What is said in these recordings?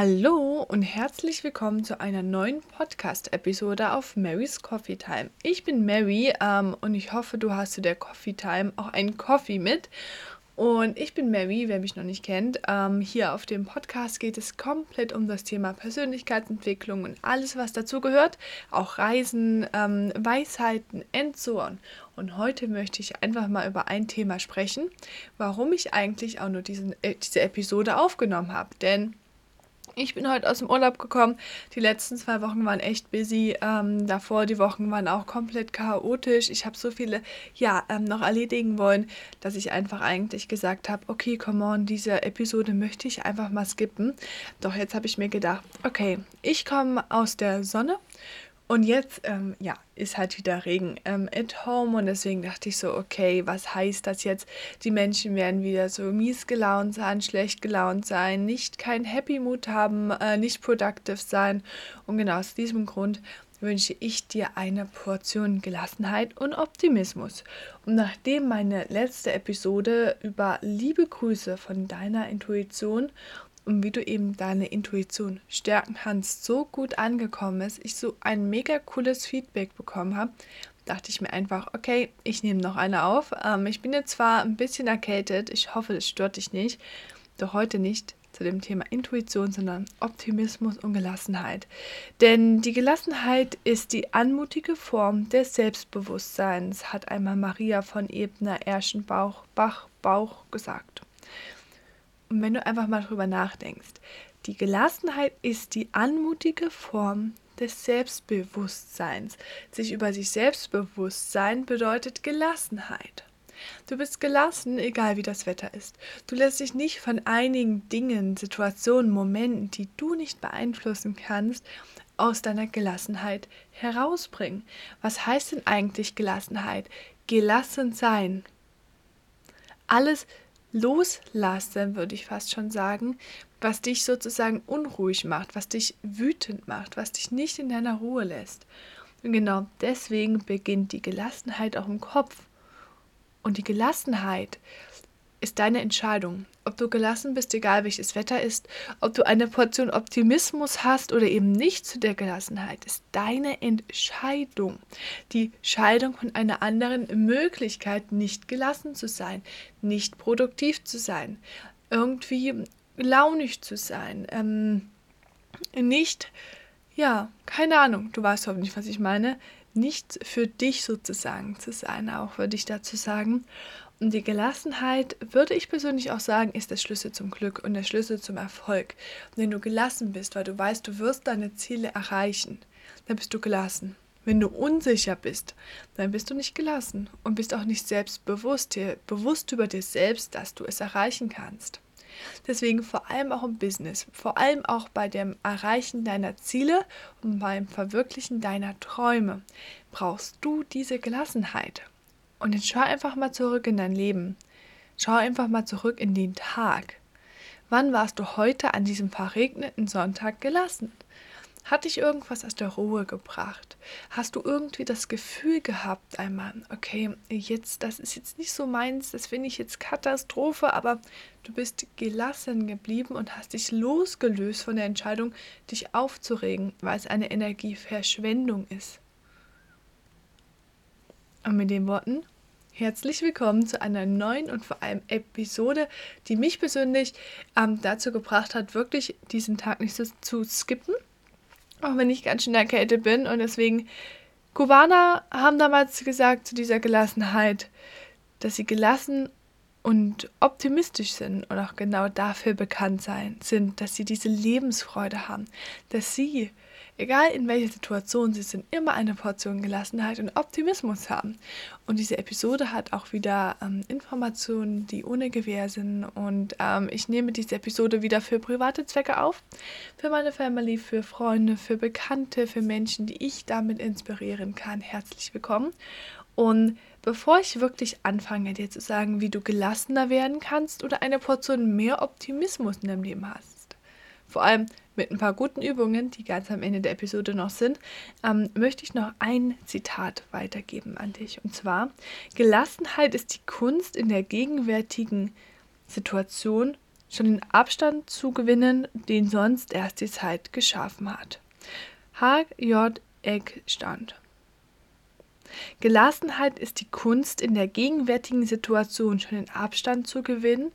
Hallo und herzlich willkommen zu einer neuen Podcast-Episode auf Mary's Coffee Time. Ich bin Mary ähm, und ich hoffe, du hast zu der Coffee Time auch einen Coffee mit. Und ich bin Mary, wer mich noch nicht kennt. Ähm, hier auf dem Podcast geht es komplett um das Thema Persönlichkeitsentwicklung und alles, was dazu gehört. Auch Reisen, ähm, Weisheiten und. Und heute möchte ich einfach mal über ein Thema sprechen, warum ich eigentlich auch nur diesen, äh, diese Episode aufgenommen habe. Denn ich bin heute aus dem Urlaub gekommen. Die letzten zwei Wochen waren echt busy. Ähm, davor die Wochen waren auch komplett chaotisch. Ich habe so viele ja ähm, noch erledigen wollen, dass ich einfach eigentlich gesagt habe, okay, come on, diese Episode möchte ich einfach mal skippen. Doch jetzt habe ich mir gedacht, okay, ich komme aus der Sonne und jetzt, ähm, ja, ist halt wieder Regen ähm, at home und deswegen dachte ich so, okay, was heißt das jetzt? Die Menschen werden wieder so mies gelaunt sein, schlecht gelaunt sein, nicht kein Happy Mood haben, äh, nicht productive sein. Und genau aus diesem Grund wünsche ich dir eine Portion Gelassenheit und Optimismus. Und nachdem meine letzte Episode über liebe Grüße von deiner Intuition und wie du eben deine Intuition stärken kannst, so gut angekommen ist, ich so ein mega cooles Feedback bekommen habe, dachte ich mir einfach, okay, ich nehme noch eine auf. Ähm, ich bin jetzt zwar ein bisschen erkältet, ich hoffe, das stört dich nicht, doch heute nicht zu dem Thema Intuition, sondern Optimismus und Gelassenheit. Denn die Gelassenheit ist die anmutige Form des Selbstbewusstseins, hat einmal Maria von Ebner-Erschenbach Bach gesagt. Und wenn du einfach mal drüber nachdenkst, die Gelassenheit ist die anmutige Form des Selbstbewusstseins. Sich über sich selbst bewusst sein bedeutet Gelassenheit. Du bist gelassen, egal wie das Wetter ist. Du lässt dich nicht von einigen Dingen, Situationen, Momenten, die du nicht beeinflussen kannst, aus deiner Gelassenheit herausbringen. Was heißt denn eigentlich Gelassenheit? Gelassen sein. Alles loslassen, würde ich fast schon sagen, was dich sozusagen unruhig macht, was dich wütend macht, was dich nicht in deiner Ruhe lässt. Und genau deswegen beginnt die Gelassenheit auch im Kopf. Und die Gelassenheit ist deine Entscheidung. Ob du gelassen bist, egal welches Wetter ist, ob du eine Portion Optimismus hast oder eben nicht zu der Gelassenheit, ist deine Entscheidung. Die Scheidung von einer anderen Möglichkeit, nicht gelassen zu sein, nicht produktiv zu sein, irgendwie launig zu sein, ähm, nicht, ja, keine Ahnung, du weißt hoffentlich, was ich meine, nicht für dich sozusagen zu sein, auch würde ich dazu sagen. Und die Gelassenheit, würde ich persönlich auch sagen, ist der Schlüssel zum Glück und der Schlüssel zum Erfolg. Und wenn du gelassen bist, weil du weißt, du wirst deine Ziele erreichen, dann bist du gelassen. Wenn du unsicher bist, dann bist du nicht gelassen und bist auch nicht selbstbewusst, dir bewusst über dir selbst, dass du es erreichen kannst. Deswegen vor allem auch im Business, vor allem auch bei dem Erreichen deiner Ziele und beim Verwirklichen deiner Träume brauchst du diese Gelassenheit. Und jetzt schau einfach mal zurück in dein Leben. Schau einfach mal zurück in den Tag. Wann warst du heute an diesem verregneten Sonntag gelassen? Hat dich irgendwas aus der Ruhe gebracht? Hast du irgendwie das Gefühl gehabt, einmal, okay, jetzt, das ist jetzt nicht so meins, das finde ich jetzt Katastrophe, aber du bist gelassen geblieben und hast dich losgelöst von der Entscheidung, dich aufzuregen, weil es eine Energieverschwendung ist. Und mit den Worten, herzlich willkommen zu einer neuen und vor allem Episode, die mich persönlich ähm, dazu gebracht hat, wirklich diesen Tag nicht so zu skippen. Auch wenn ich ganz schön erkältet bin. Und deswegen, Kubaner haben damals gesagt zu dieser Gelassenheit, dass sie gelassen und optimistisch sind und auch genau dafür bekannt sein, sind, dass sie diese Lebensfreude haben, dass sie egal in welcher Situation sie sind, immer eine Portion Gelassenheit und Optimismus haben. Und diese Episode hat auch wieder ähm, Informationen, die ohne Gewähr sind. Und ähm, ich nehme diese Episode wieder für private Zwecke auf, für meine Family, für Freunde, für Bekannte, für Menschen, die ich damit inspirieren kann. Herzlich willkommen. Und bevor ich wirklich anfange, dir zu sagen, wie du gelassener werden kannst oder eine Portion mehr Optimismus in deinem Leben hast, vor allem mit ein paar guten Übungen, die ganz am Ende der Episode noch sind, ähm, möchte ich noch ein Zitat weitergeben an dich. Und zwar, Gelassenheit ist die Kunst in der gegenwärtigen Situation schon den Abstand zu gewinnen, den sonst erst die Zeit geschaffen hat. H.J. Eckstand. Gelassenheit ist die Kunst, in der gegenwärtigen Situation schon den Abstand zu gewinnen,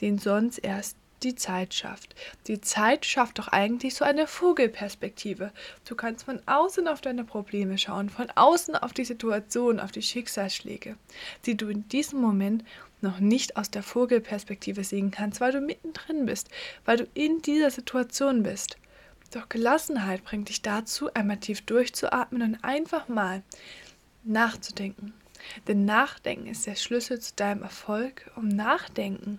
den sonst erst die Zeit schafft. Die Zeit schafft doch eigentlich so eine Vogelperspektive. Du kannst von außen auf deine Probleme schauen, von außen auf die Situation, auf die Schicksalsschläge, die du in diesem Moment noch nicht aus der Vogelperspektive sehen kannst, weil du mittendrin bist, weil du in dieser Situation bist. Doch Gelassenheit bringt dich dazu, einmal tief durchzuatmen und einfach mal nachzudenken. Denn Nachdenken ist der Schlüssel zu deinem Erfolg. Um Nachdenken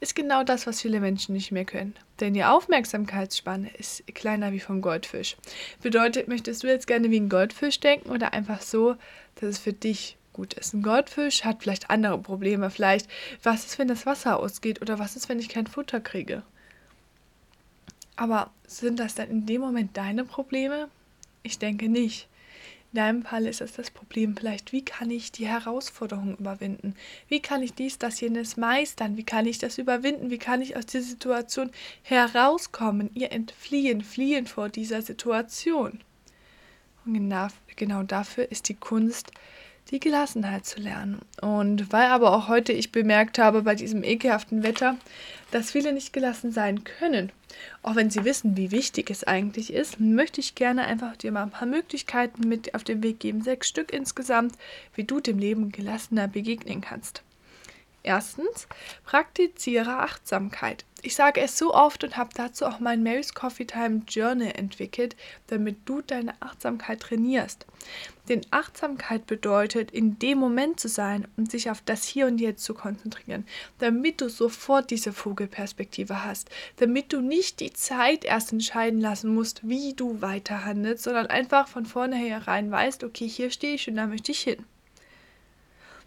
ist genau das, was viele Menschen nicht mehr können. Denn die Aufmerksamkeitsspanne ist kleiner wie vom Goldfisch. Bedeutet, möchtest du jetzt gerne wie ein Goldfisch denken oder einfach so, dass es für dich gut ist? Ein Goldfisch hat vielleicht andere Probleme. Vielleicht, was ist, wenn das Wasser ausgeht oder was ist, wenn ich kein Futter kriege? Aber sind das dann in dem Moment deine Probleme? Ich denke nicht. In deinem Fall ist es das Problem vielleicht, wie kann ich die Herausforderung überwinden? Wie kann ich dies, das, jenes meistern? Wie kann ich das überwinden? Wie kann ich aus dieser Situation herauskommen, ihr entfliehen, fliehen vor dieser Situation? Und genau, genau dafür ist die Kunst, die Gelassenheit zu lernen. Und weil aber auch heute ich bemerkt habe bei diesem ekelhaften Wetter, dass viele nicht gelassen sein können, auch wenn sie wissen, wie wichtig es eigentlich ist, möchte ich gerne einfach dir mal ein paar Möglichkeiten mit auf den Weg geben, sechs Stück insgesamt, wie du dem Leben gelassener begegnen kannst. Erstens, praktiziere Achtsamkeit. Ich sage es so oft und habe dazu auch mein Mary's Coffee Time Journal entwickelt, damit du deine Achtsamkeit trainierst. Denn Achtsamkeit bedeutet, in dem Moment zu sein und sich auf das Hier und Jetzt zu konzentrieren, damit du sofort diese Vogelperspektive hast, damit du nicht die Zeit erst entscheiden lassen musst, wie du weiter handelst, sondern einfach von vornherein weißt, okay, hier stehe ich und da möchte ich hin.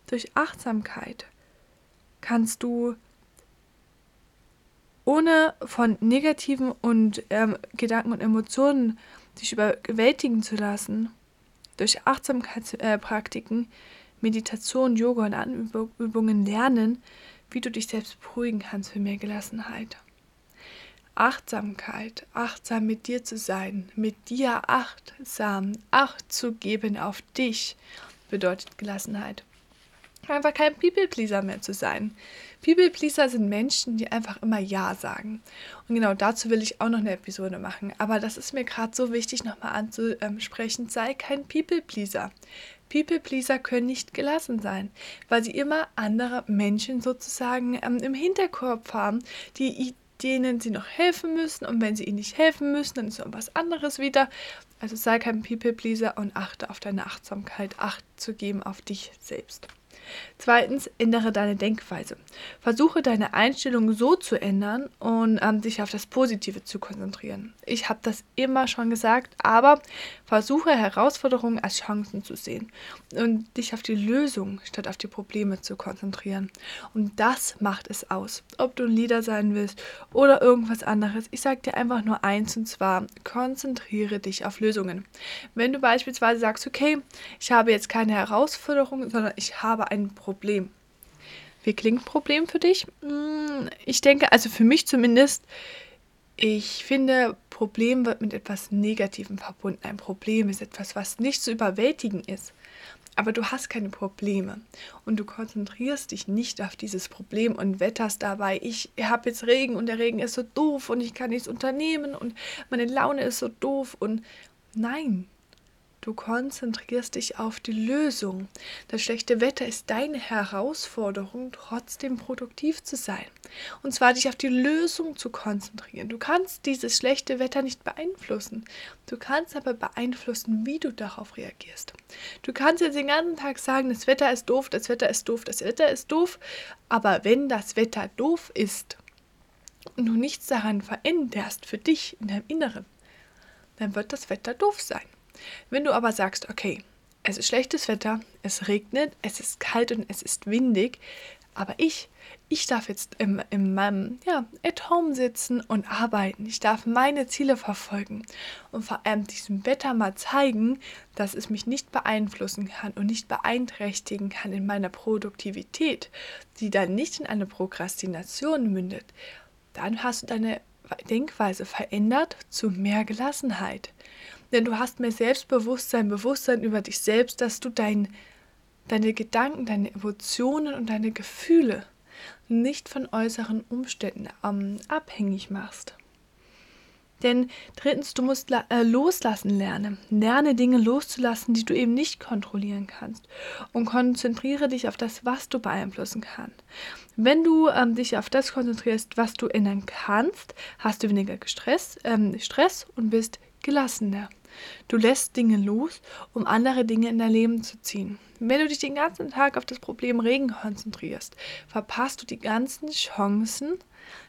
Durch Achtsamkeit kannst du ohne von negativen und ähm, Gedanken und Emotionen dich überwältigen zu lassen, durch Achtsamkeitspraktiken, Meditation, Yoga und Anübungen lernen, wie du dich selbst beruhigen kannst für mehr Gelassenheit. Achtsamkeit, achtsam mit dir zu sein, mit dir achtsam, Acht zu geben auf dich, bedeutet Gelassenheit einfach kein People-Pleaser mehr zu sein. People-Pleaser sind Menschen, die einfach immer Ja sagen. Und genau dazu will ich auch noch eine Episode machen. Aber das ist mir gerade so wichtig, nochmal anzusprechen. Sei kein People-Pleaser. People-Pleaser können nicht gelassen sein, weil sie immer andere Menschen sozusagen ähm, im Hinterkopf haben, die denen sie noch helfen müssen. Und wenn sie ihnen nicht helfen müssen, dann ist es was anderes wieder. Also sei kein People-Pleaser und achte auf deine Achtsamkeit, Acht zu geben auf dich selbst. Zweitens, ändere deine Denkweise. Versuche deine Einstellung so zu ändern und ähm, dich auf das Positive zu konzentrieren. Ich habe das immer schon gesagt, aber versuche Herausforderungen als Chancen zu sehen und dich auf die Lösung statt auf die Probleme zu konzentrieren. Und das macht es aus. Ob du ein Leader sein willst oder irgendwas anderes. Ich sage dir einfach nur eins und zwar, konzentriere dich auf Lösungen. Wenn du beispielsweise sagst, okay, ich habe jetzt keine Herausforderung, sondern ich habe ein Problem. Wie klingt Problem für dich? Hm, ich denke, also für mich zumindest, ich finde, Problem wird mit etwas Negativem verbunden. Ein Problem ist etwas, was nicht zu überwältigen ist. Aber du hast keine Probleme und du konzentrierst dich nicht auf dieses Problem und wetterst dabei, ich habe jetzt Regen und der Regen ist so doof und ich kann nichts unternehmen und meine Laune ist so doof und nein, Du konzentrierst dich auf die Lösung. Das schlechte Wetter ist deine Herausforderung, trotzdem produktiv zu sein. Und zwar dich auf die Lösung zu konzentrieren. Du kannst dieses schlechte Wetter nicht beeinflussen. Du kannst aber beeinflussen, wie du darauf reagierst. Du kannst jetzt den ganzen Tag sagen, das Wetter ist doof, das Wetter ist doof, das Wetter ist doof. Aber wenn das Wetter doof ist und du nichts daran veränderst für dich in deinem Inneren, dann wird das Wetter doof sein. Wenn du aber sagst, okay, es ist schlechtes Wetter, es regnet, es ist kalt und es ist windig, Aber ich, ich darf jetzt im, in meinem ja, At-Home sitzen und arbeiten. Ich darf meine Ziele verfolgen und vor allem diesem Wetter mal zeigen, dass es mich nicht beeinflussen kann und nicht beeinträchtigen kann in meiner Produktivität, die dann nicht in eine Prokrastination mündet. Dann hast du deine Denkweise verändert zu mehr Gelassenheit. Denn du hast mehr Selbstbewusstsein, Bewusstsein über dich selbst, dass du dein deine Gedanken, deine Emotionen und deine Gefühle nicht von äußeren Umständen ähm, abhängig machst. Denn drittens, du musst äh, loslassen lernen. Lerne Dinge loszulassen, die du eben nicht kontrollieren kannst. Und konzentriere dich auf das, was du beeinflussen kannst. Wenn du ähm, dich auf das konzentrierst, was du ändern kannst, hast du weniger Stress, ähm, Stress und bist gelassener. Du lässt Dinge los, um andere Dinge in dein Leben zu ziehen. Wenn du dich den ganzen Tag auf das Problem Regen konzentrierst, verpasst du die ganzen Chancen,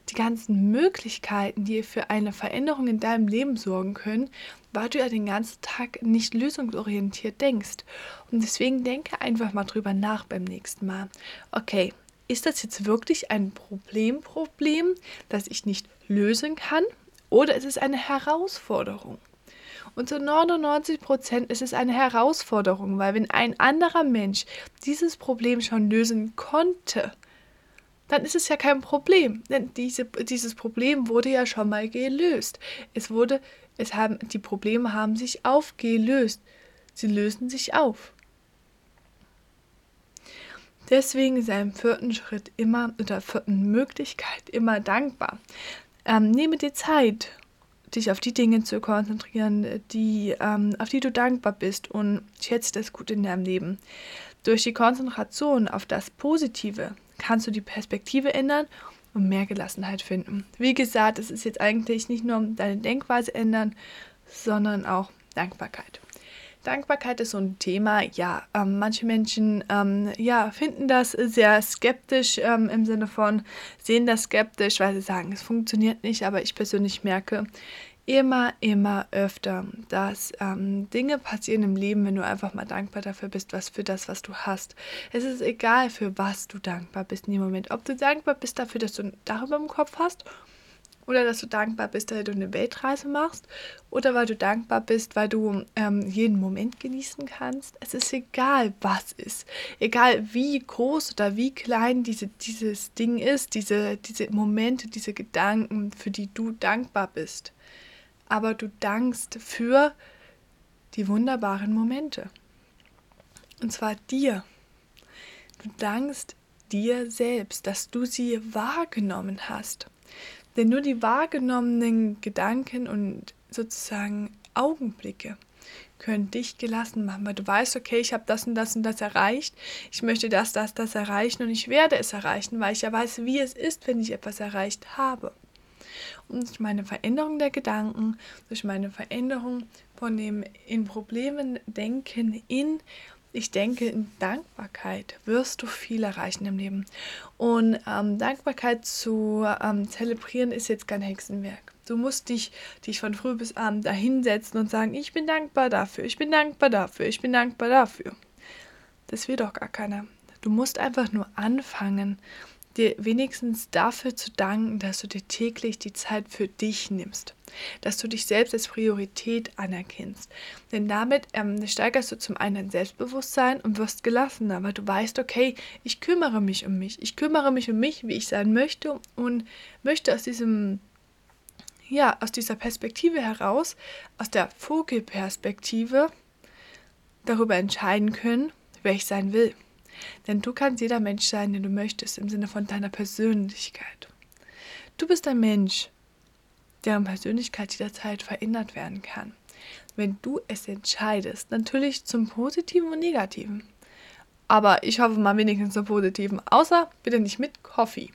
die ganzen Möglichkeiten, die für eine Veränderung in deinem Leben sorgen können, weil du ja den ganzen Tag nicht lösungsorientiert denkst. Und deswegen denke einfach mal drüber nach beim nächsten Mal. Okay, ist das jetzt wirklich ein Problem, Problem, das ich nicht lösen kann? Oder ist es eine Herausforderung? Und zu 99 Prozent ist es eine Herausforderung, weil wenn ein anderer Mensch dieses Problem schon lösen konnte, dann ist es ja kein Problem. Denn diese, dieses Problem wurde ja schon mal gelöst. Es wurde, es haben, die Probleme haben sich aufgelöst. Sie lösen sich auf. Deswegen sei im vierten Schritt immer oder vierten Möglichkeit immer dankbar. Ähm, nehme dir Zeit dich auf die Dinge zu konzentrieren, die, ähm, auf die du dankbar bist und schätze das gut in deinem Leben. Durch die Konzentration auf das Positive kannst du die Perspektive ändern und mehr Gelassenheit finden. Wie gesagt, es ist jetzt eigentlich nicht nur deine Denkweise ändern, sondern auch Dankbarkeit. Dankbarkeit ist so ein Thema, ja, ähm, manche Menschen ähm, ja, finden das sehr skeptisch ähm, im Sinne von, sehen das skeptisch, weil sie sagen, es funktioniert nicht, aber ich persönlich merke immer, immer öfter, dass ähm, Dinge passieren im Leben, wenn du einfach mal dankbar dafür bist, was für das, was du hast. Es ist egal, für was du dankbar bist in dem Moment. Ob du dankbar bist dafür, dass du darüber im Kopf hast oder dass du dankbar bist, weil du eine Weltreise machst oder weil du dankbar bist, weil du ähm, jeden Moment genießen kannst. Es ist egal, was ist. Egal, wie groß oder wie klein diese, dieses Ding ist, diese, diese Momente, diese Gedanken, für die du dankbar bist. Aber du dankst für die wunderbaren Momente. Und zwar dir. Du dankst dir selbst, dass du sie wahrgenommen hast. Denn nur die wahrgenommenen Gedanken und sozusagen Augenblicke können dich gelassen machen, weil du weißt, okay, ich habe das und das und das erreicht, ich möchte das, das, das erreichen und ich werde es erreichen, weil ich ja weiß, wie es ist, wenn ich etwas erreicht habe. Und durch meine Veränderung der Gedanken, durch meine Veränderung von dem in Problemen denken in ich denke, in Dankbarkeit wirst du viel erreichen im Leben. Und ähm, Dankbarkeit zu ähm, zelebrieren ist jetzt kein Hexenwerk. Du musst dich, dich von früh bis abend dahinsetzen und sagen, ich bin dankbar dafür, ich bin dankbar dafür, ich bin dankbar dafür. Das will doch gar keiner. Du musst einfach nur anfangen, dir wenigstens dafür zu danken, dass du dir täglich die Zeit für dich nimmst, dass du dich selbst als Priorität anerkennst. Denn damit ähm, steigerst du zum einen dein Selbstbewusstsein und wirst gelassener, weil du weißt, okay, ich kümmere mich um mich, ich kümmere mich um mich, wie ich sein möchte und möchte aus diesem ja, aus dieser Perspektive heraus, aus der Vogelperspektive darüber entscheiden können, wer ich sein will. Denn du kannst jeder Mensch sein, den du möchtest, im Sinne von deiner Persönlichkeit. Du bist ein Mensch, deren Persönlichkeit jederzeit verändert werden kann. Wenn du es entscheidest, natürlich zum Positiven und Negativen. Aber ich hoffe mal wenigstens zum Positiven. Außer bitte nicht mit Kaffee.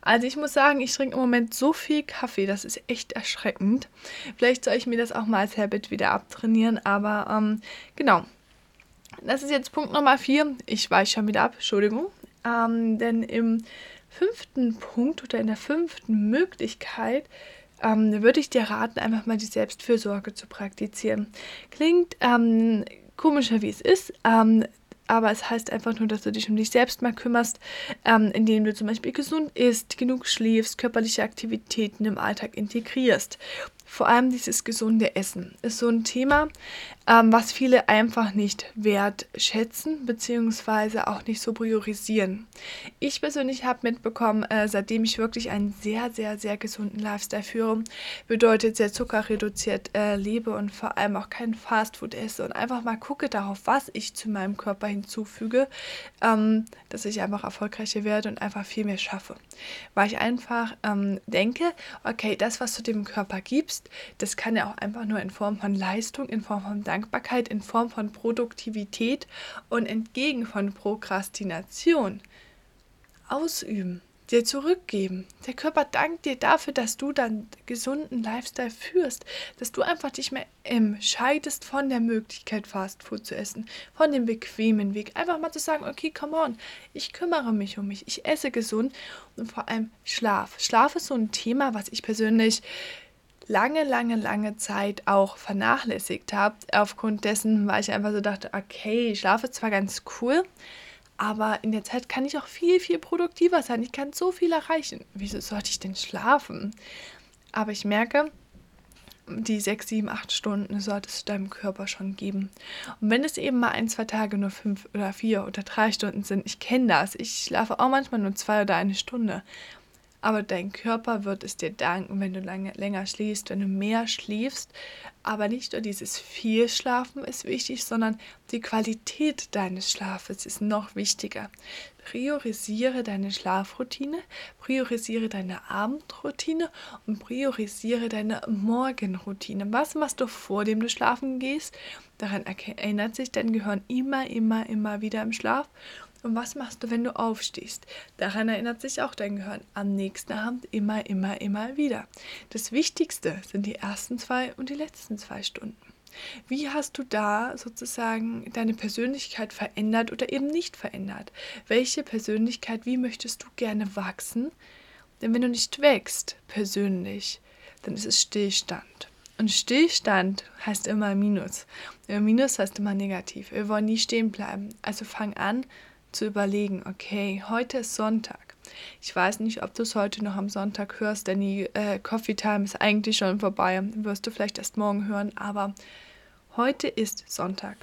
Also ich muss sagen, ich trinke im Moment so viel Kaffee, das ist echt erschreckend. Vielleicht soll ich mir das auch mal als Habit wieder abtrainieren. Aber ähm, genau, das ist jetzt Punkt Nummer 4. Ich weiche schon wieder ab, Entschuldigung. Ähm, denn im fünften Punkt oder in der fünften Möglichkeit ähm, würde ich dir raten, einfach mal die Selbstfürsorge zu praktizieren. Klingt ähm, komischer, wie es ist. Ähm, aber es heißt einfach nur, dass du dich um dich selbst mal kümmerst, ähm, indem du zum Beispiel gesund isst, genug schläfst, körperliche Aktivitäten im Alltag integrierst vor allem dieses gesunde Essen ist so ein Thema, ähm, was viele einfach nicht wertschätzen beziehungsweise auch nicht so priorisieren. Ich persönlich habe mitbekommen, äh, seitdem ich wirklich einen sehr, sehr, sehr gesunden Lifestyle führe, bedeutet sehr zuckerreduziert äh, lebe und vor allem auch kein Fastfood esse und einfach mal gucke darauf, was ich zu meinem Körper hinzufüge, ähm, dass ich einfach erfolgreicher werde und einfach viel mehr schaffe. Weil ich einfach ähm, denke, okay, das, was du dem Körper gibst. Das kann ja auch einfach nur in Form von Leistung, in Form von Dankbarkeit, in Form von Produktivität und entgegen von Prokrastination ausüben, dir zurückgeben. Der Körper dankt dir dafür, dass du dann gesunden Lifestyle führst, dass du einfach dich mehr entscheidest von der Möglichkeit, Fastfood zu essen, von dem bequemen Weg. Einfach mal zu sagen, okay, come on, ich kümmere mich um mich, ich esse gesund und vor allem Schlaf. Schlaf ist so ein Thema, was ich persönlich lange, lange, lange Zeit auch vernachlässigt habe. Aufgrund dessen, weil ich einfach so dachte, okay, ich schlafe zwar ganz cool, aber in der Zeit kann ich auch viel, viel produktiver sein. Ich kann so viel erreichen. Wieso sollte ich denn schlafen? Aber ich merke, die sechs, sieben, acht Stunden solltest du deinem Körper schon geben. Und wenn es eben mal ein, zwei Tage nur fünf oder vier oder drei Stunden sind, ich kenne das. Ich schlafe auch manchmal nur zwei oder eine Stunde aber dein Körper wird es dir danken, wenn du lange, länger schläfst, wenn du mehr schläfst. Aber nicht nur dieses viel Schlafen ist wichtig, sondern die Qualität deines Schlafes ist noch wichtiger. Priorisiere deine Schlafroutine, priorisiere deine Abendroutine und priorisiere deine Morgenroutine. Was machst du vor dem du schlafen gehst? Daran erinnert sich dein Gehirn immer, immer, immer wieder im Schlaf und was machst du, wenn du aufstehst? Daran erinnert sich auch dein Gehirn am nächsten Abend immer, immer, immer wieder. Das Wichtigste sind die ersten zwei und die letzten zwei Stunden. Wie hast du da sozusagen deine Persönlichkeit verändert oder eben nicht verändert? Welche Persönlichkeit, wie möchtest du gerne wachsen? Denn wenn du nicht wächst persönlich, dann ist es Stillstand. Und Stillstand heißt immer Minus. Minus heißt immer negativ. Wir wollen nie stehen bleiben. Also fang an, zu überlegen, okay, heute ist Sonntag. Ich weiß nicht, ob du es heute noch am Sonntag hörst, denn die äh, Coffee Time ist eigentlich schon vorbei. Wirst du vielleicht erst morgen hören, aber heute ist Sonntag.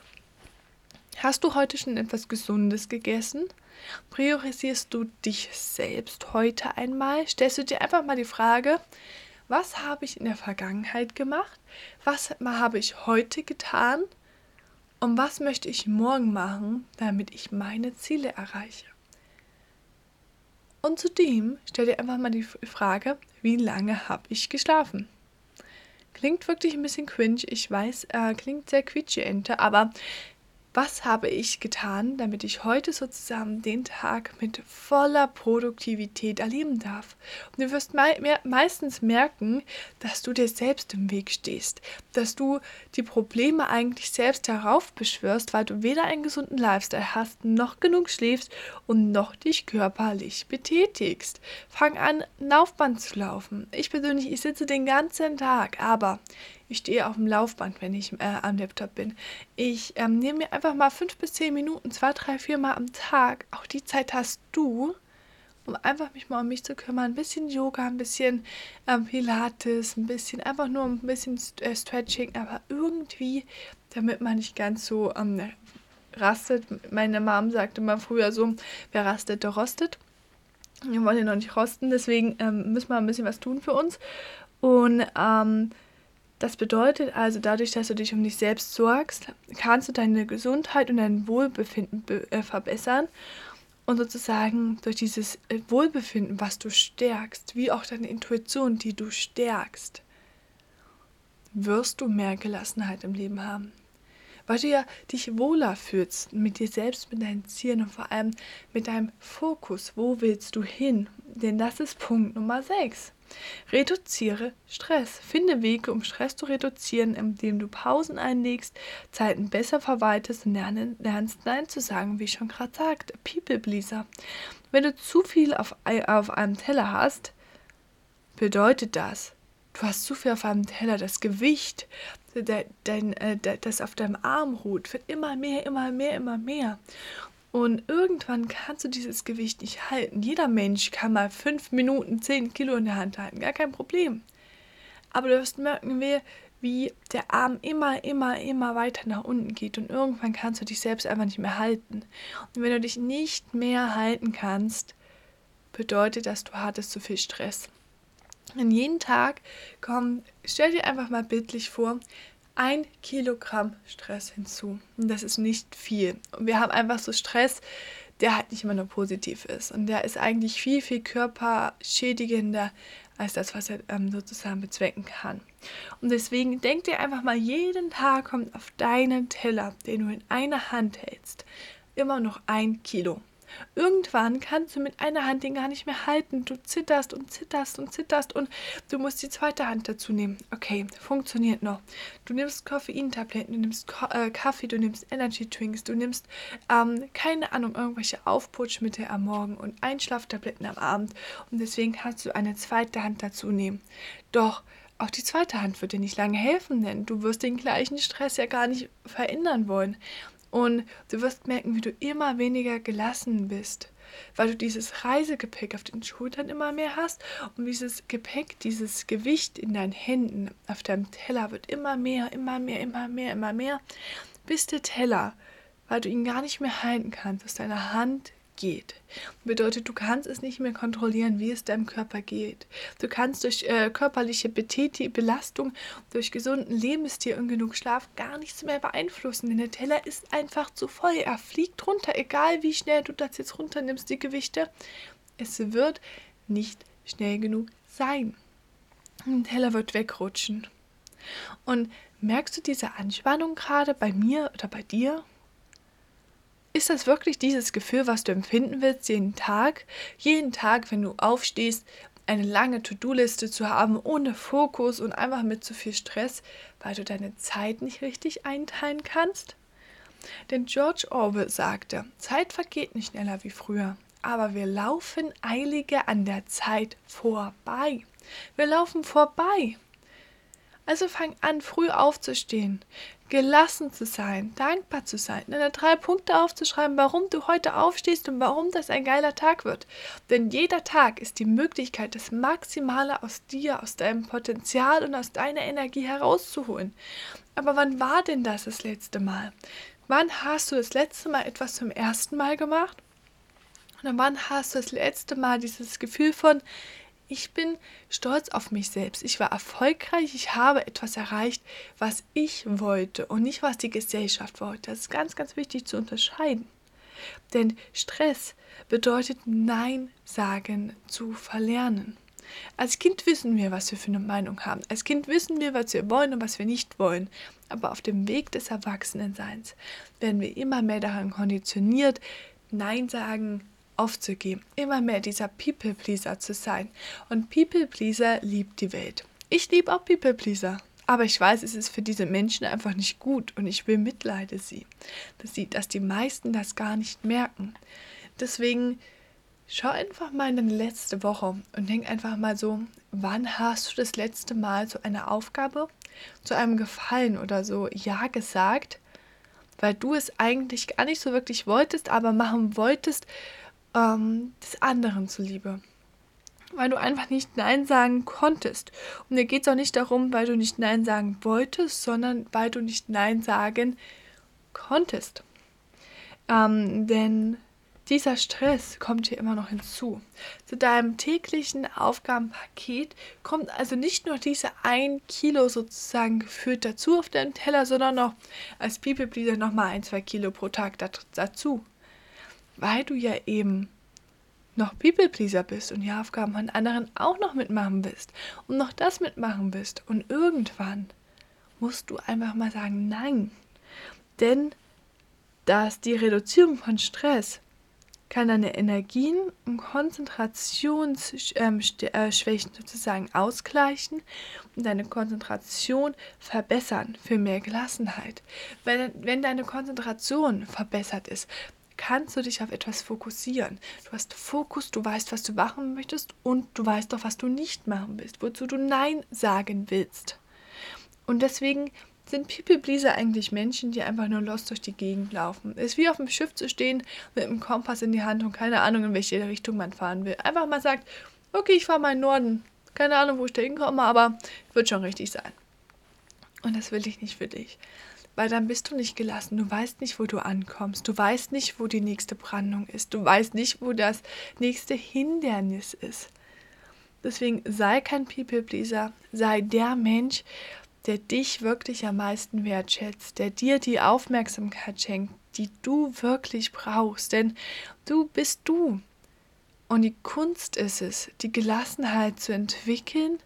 Hast du heute schon etwas Gesundes gegessen? Priorisierst du dich selbst heute einmal? Stellst du dir einfach mal die Frage, was habe ich in der Vergangenheit gemacht? Was habe ich heute getan? Und was möchte ich morgen machen, damit ich meine Ziele erreiche? Und zudem stell dir einfach mal die Frage, wie lange habe ich geschlafen? Klingt wirklich ein bisschen cringe, ich weiß, äh, klingt sehr quietschente, aber was habe ich getan, damit ich heute sozusagen den Tag mit voller Produktivität erleben darf. Und du wirst me meistens merken, dass du dir selbst im Weg stehst, dass du die Probleme eigentlich selbst heraufbeschwörst, weil du weder einen gesunden Lifestyle hast, noch genug schläfst und noch dich körperlich betätigst. Fang an, Laufband zu laufen. Ich persönlich, ich sitze den ganzen Tag, aber ich stehe auf dem Laufband, wenn ich äh, am Laptop bin. Ich ähm, nehme mir einfach mal fünf bis zehn Minuten, zwei, drei, vier Mal am Tag. Auch die Zeit hast du, um einfach mich mal um mich zu kümmern. Ein bisschen Yoga, ein bisschen ähm, Pilates, ein bisschen, einfach nur ein bisschen äh, Stretching, aber irgendwie, damit man nicht ganz so ähm, rastet. Meine Mom sagte mal früher so, wer rastet, der rostet. Wir wollen ja noch nicht rosten, deswegen ähm, müssen wir ein bisschen was tun für uns. Und ähm, das bedeutet also, dadurch, dass du dich um dich selbst sorgst, kannst du deine Gesundheit und dein Wohlbefinden be äh, verbessern. Und sozusagen durch dieses äh, Wohlbefinden, was du stärkst, wie auch deine Intuition, die du stärkst, wirst du mehr Gelassenheit im Leben haben. Weil du ja dich wohler fühlst mit dir selbst, mit deinen Zielen und vor allem mit deinem Fokus. Wo willst du hin? Denn das ist Punkt Nummer 6. Reduziere Stress. Finde Wege, um Stress zu reduzieren, indem du Pausen einlegst, Zeiten besser verwaltest und lernst Nein zu sagen, wie ich schon gerade sagte. People Pleaser. Wenn du zu viel auf, auf einem Teller hast, bedeutet das, du hast zu viel auf einem Teller, das Gewicht, dein, äh, das auf deinem Arm ruht, wird immer mehr, immer mehr, immer mehr. Und irgendwann kannst du dieses Gewicht nicht halten. Jeder Mensch kann mal fünf Minuten zehn Kilo in der Hand halten, gar kein Problem. Aber du wirst merken, wie, wie der Arm immer, immer, immer weiter nach unten geht und irgendwann kannst du dich selbst einfach nicht mehr halten. Und wenn du dich nicht mehr halten kannst, bedeutet das, du hattest zu viel Stress. Und jeden Tag kommt, stell dir einfach mal bildlich vor, ein Kilogramm Stress hinzu. Und das ist nicht viel. Und wir haben einfach so Stress, der halt nicht immer nur positiv ist. Und der ist eigentlich viel, viel körperschädigender als das, was er ähm, sozusagen bezwecken kann. Und deswegen denk dir einfach mal, jeden Tag kommt auf deinen Teller, den du in einer Hand hältst, immer noch ein Kilo. Irgendwann kannst du mit einer Hand den gar nicht mehr halten. Du zitterst und zitterst und zitterst und du musst die zweite Hand dazu nehmen. Okay, funktioniert noch. Du nimmst Koffeintabletten, du nimmst Ko äh, Kaffee, du nimmst Energy Drinks, du nimmst, ähm, keine Ahnung, irgendwelche Aufputschmittel am Morgen und Einschlaftabletten am Abend. Und deswegen kannst du eine zweite Hand dazu nehmen. Doch auch die zweite Hand wird dir nicht lange helfen, denn du wirst den gleichen Stress ja gar nicht verändern wollen. Und du wirst merken, wie du immer weniger gelassen bist, weil du dieses Reisegepäck auf den Schultern immer mehr hast und dieses Gepäck, dieses Gewicht in deinen Händen auf deinem Teller wird immer mehr, immer mehr, immer mehr, immer mehr, bis der Teller, weil du ihn gar nicht mehr halten kannst, aus deiner Hand geht. Bedeutet, du kannst es nicht mehr kontrollieren, wie es deinem Körper geht. Du kannst durch äh, körperliche Betäti Belastung, durch gesunden Lebensstil und genug Schlaf gar nichts mehr beeinflussen, denn der Teller ist einfach zu voll. Er fliegt runter, egal wie schnell du das jetzt runternimmst, die Gewichte. Es wird nicht schnell genug sein. Der Teller wird wegrutschen. Und merkst du diese Anspannung gerade bei mir oder bei dir? Ist das wirklich dieses Gefühl, was du empfinden willst jeden Tag? Jeden Tag, wenn du aufstehst, eine lange To-Do-Liste zu haben, ohne Fokus und einfach mit zu viel Stress, weil du deine Zeit nicht richtig einteilen kannst? Denn George Orwell sagte, Zeit vergeht nicht schneller wie früher, aber wir laufen eiliger an der Zeit vorbei. Wir laufen vorbei. Also fang an, früh aufzustehen, gelassen zu sein, dankbar zu sein, deine drei Punkte aufzuschreiben, warum du heute aufstehst und warum das ein geiler Tag wird. Denn jeder Tag ist die Möglichkeit, das Maximale aus dir, aus deinem Potenzial und aus deiner Energie herauszuholen. Aber wann war denn das das letzte Mal? Wann hast du das letzte Mal etwas zum ersten Mal gemacht? Und wann hast du das letzte Mal dieses Gefühl von, ich bin stolz auf mich selbst. Ich war erfolgreich. Ich habe etwas erreicht, was ich wollte und nicht, was die Gesellschaft wollte. Das ist ganz, ganz wichtig zu unterscheiden. Denn Stress bedeutet Nein sagen zu verlernen. Als Kind wissen wir, was wir für eine Meinung haben. Als Kind wissen wir, was wir wollen und was wir nicht wollen. Aber auf dem Weg des Erwachsenenseins werden wir immer mehr daran konditioniert, Nein sagen aufzugeben, immer mehr dieser People-Pleaser zu sein. Und People-Pleaser liebt die Welt. Ich liebe auch People-Pleaser. Aber ich weiß, es ist für diese Menschen einfach nicht gut und ich bemitleide sie, dass, sie, dass die meisten das gar nicht merken. Deswegen schau einfach mal in deine letzte Woche und denk einfach mal so, wann hast du das letzte Mal zu einer Aufgabe, zu einem Gefallen oder so Ja gesagt, weil du es eigentlich gar nicht so wirklich wolltest, aber machen wolltest, ähm, des anderen zuliebe. Weil du einfach nicht Nein sagen konntest. Und mir geht es auch nicht darum, weil du nicht Nein sagen wolltest, sondern weil du nicht Nein sagen konntest. Ähm, denn dieser Stress kommt hier immer noch hinzu. Zu deinem täglichen Aufgabenpaket kommt also nicht nur diese ein Kilo sozusagen gefühlt dazu auf deinem Teller, sondern noch als People nochmal ein, zwei Kilo pro Tag dazu weil du ja eben noch People-Pleaser bist und die Aufgaben von anderen auch noch mitmachen willst und noch das mitmachen willst. Und irgendwann musst du einfach mal sagen, nein. Denn dass die Reduzierung von Stress kann deine Energien und Konzentrationsschwächen sozusagen ausgleichen und deine Konzentration verbessern für mehr Gelassenheit. Wenn, wenn deine Konzentration verbessert ist, kannst du dich auf etwas fokussieren. Du hast Fokus, du weißt, was du machen möchtest und du weißt doch, was du nicht machen willst, wozu du Nein sagen willst. Und deswegen sind People Pleaser eigentlich Menschen, die einfach nur los durch die Gegend laufen. Es ist wie auf dem Schiff zu stehen mit einem Kompass in die Hand und keine Ahnung, in welche Richtung man fahren will. Einfach mal sagt, okay, ich fahre mal in den Norden. Keine Ahnung, wo ich da hinkomme, aber wird schon richtig sein. Und das will ich nicht für dich. Weil dann bist du nicht gelassen. Du weißt nicht, wo du ankommst. Du weißt nicht, wo die nächste Brandung ist. Du weißt nicht, wo das nächste Hindernis ist. Deswegen sei kein People-Pleaser. Sei der Mensch, der dich wirklich am meisten wertschätzt, der dir die Aufmerksamkeit schenkt, die du wirklich brauchst. Denn du bist du. Und die Kunst ist es, die Gelassenheit zu entwickeln,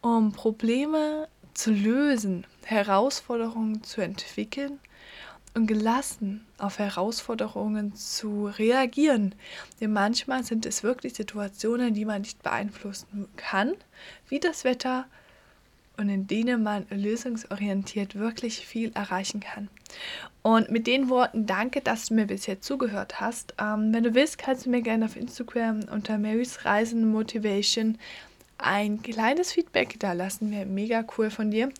um Probleme zu lösen, Herausforderungen zu entwickeln und gelassen auf Herausforderungen zu reagieren. Denn manchmal sind es wirklich Situationen, die man nicht beeinflussen kann, wie das Wetter, und in denen man lösungsorientiert wirklich viel erreichen kann. Und mit den Worten danke, dass du mir bisher zugehört hast. Ähm, wenn du willst, kannst du mir gerne auf Instagram unter Marys Reisen Motivation ein kleines Feedback da lassen. Wäre mega cool von dir.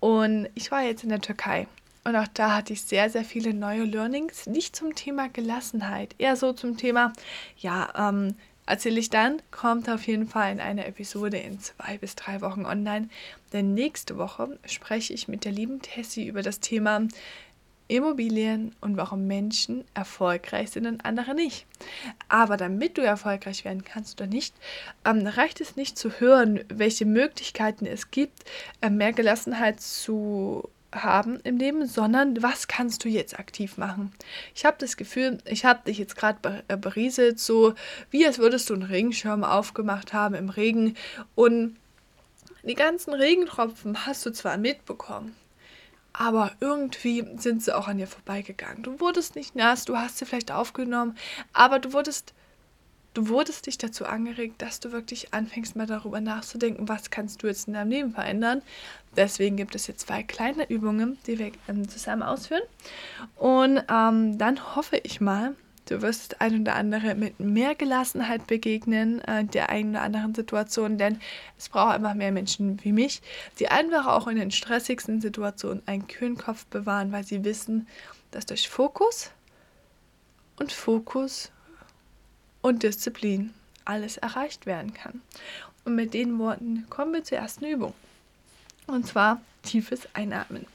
Und ich war jetzt in der Türkei. Und auch da hatte ich sehr, sehr viele neue Learnings. Nicht zum Thema Gelassenheit, eher so zum Thema, ja, ähm, erzähle ich dann, kommt auf jeden Fall in einer Episode in zwei bis drei Wochen online. Denn nächste Woche spreche ich mit der lieben Tessie über das Thema Immobilien und warum Menschen erfolgreich sind und andere nicht. Aber damit du erfolgreich werden kannst oder nicht, ähm, reicht es nicht zu hören, welche Möglichkeiten es gibt, äh, mehr Gelassenheit zu haben im Leben, sondern was kannst du jetzt aktiv machen? Ich habe das Gefühl, ich habe dich jetzt gerade äh, berieselt, so wie als würdest du einen Regenschirm aufgemacht haben im Regen und die ganzen Regentropfen hast du zwar mitbekommen, aber irgendwie sind sie auch an dir vorbeigegangen. Du wurdest nicht nass, du hast sie vielleicht aufgenommen, aber du wurdest du wurdest dich dazu angeregt, dass du wirklich anfängst, mal darüber nachzudenken, was kannst du jetzt in deinem Leben verändern. Deswegen gibt es jetzt zwei kleine Übungen, die wir ähm, zusammen ausführen. Und ähm, dann hoffe ich mal, du wirst ein oder andere mit mehr Gelassenheit begegnen, äh, der einen oder anderen Situation, denn es braucht einfach mehr Menschen wie mich, die einfach auch in den stressigsten Situationen einen kühlen Kopf bewahren, weil sie wissen, dass durch Fokus und Fokus und Disziplin alles erreicht werden kann. Und mit den Worten kommen wir zur ersten Übung. Und zwar tiefes Einatmen.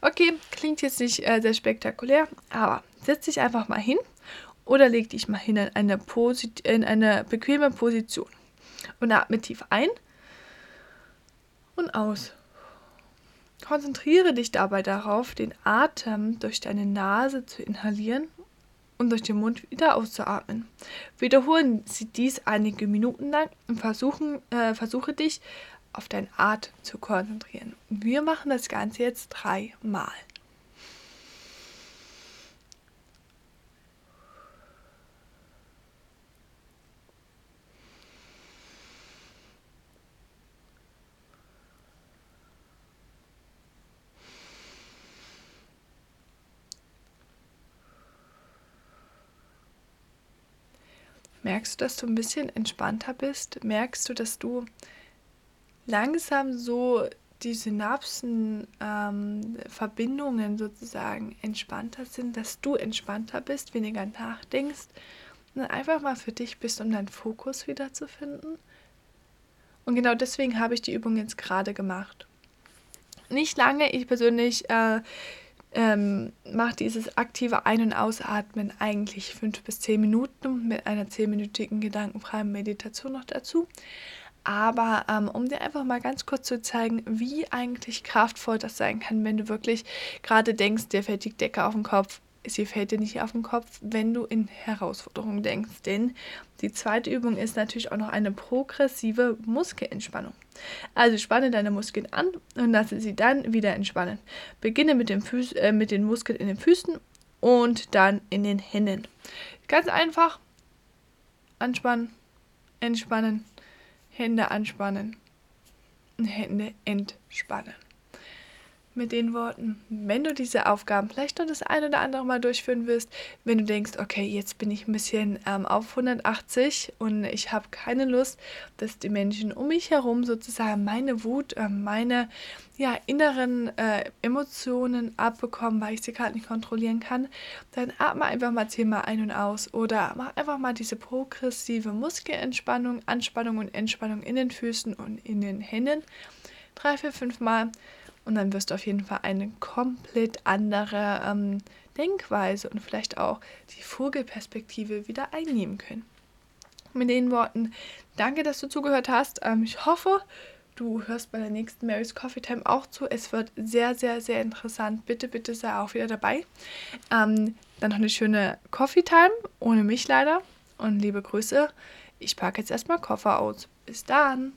Okay, klingt jetzt nicht äh, sehr spektakulär, aber setz dich einfach mal hin oder leg dich mal hin in eine, in eine bequeme Position und atme tief ein und aus. Konzentriere dich dabei darauf, den Atem durch deine Nase zu inhalieren und durch den Mund wieder auszuatmen. Wiederholen Sie dies einige Minuten lang und versuchen, äh, versuche dich auf deinen Atem zu konzentrieren. Wir machen das Ganze jetzt dreimal. Merkst du, dass du ein bisschen entspannter bist? Merkst du, dass du langsam so die Synapsenverbindungen ähm, sozusagen entspannter sind, dass du entspannter bist, weniger nachdenkst und einfach mal für dich bist, um deinen Fokus wiederzufinden? Und genau deswegen habe ich die Übung jetzt gerade gemacht. Nicht lange, ich persönlich äh, ähm, macht dieses aktive Ein- und Ausatmen eigentlich fünf bis zehn Minuten mit einer zehnminütigen gedankenfreien Meditation noch dazu. Aber ähm, um dir einfach mal ganz kurz zu zeigen, wie eigentlich kraftvoll das sein kann, wenn du wirklich gerade denkst, dir fällt die Decke auf den Kopf, sie fällt dir nicht auf den Kopf, wenn du in Herausforderungen denkst. Denn die zweite Übung ist natürlich auch noch eine progressive Muskelentspannung. Also spanne deine Muskeln an und lasse sie dann wieder entspannen. Beginne mit, dem Füß, äh, mit den Muskeln in den Füßen und dann in den Händen. Ganz einfach anspannen, entspannen, Hände anspannen, Hände entspannen. Mit den Worten, wenn du diese Aufgaben vielleicht noch das ein oder andere Mal durchführen wirst, wenn du denkst, okay, jetzt bin ich ein bisschen ähm, auf 180 und ich habe keine Lust, dass die Menschen um mich herum sozusagen meine Wut, äh, meine ja, inneren äh, Emotionen abbekommen, weil ich sie gerade nicht kontrollieren kann, dann atme einfach mal zehnmal ein und aus oder mach einfach mal diese progressive Muskelentspannung, Anspannung und Entspannung in den Füßen und in den Händen. Drei, vier, fünf Mal und dann wirst du auf jeden Fall eine komplett andere ähm, Denkweise und vielleicht auch die Vogelperspektive wieder einnehmen können. Mit den Worten, danke, dass du zugehört hast. Ähm, ich hoffe, du hörst bei der nächsten Mary's Coffee Time auch zu. Es wird sehr, sehr, sehr interessant. Bitte, bitte sei auch wieder dabei. Ähm, dann noch eine schöne Coffee Time, ohne mich leider. Und liebe Grüße. Ich packe jetzt erstmal Koffer aus. Bis dann.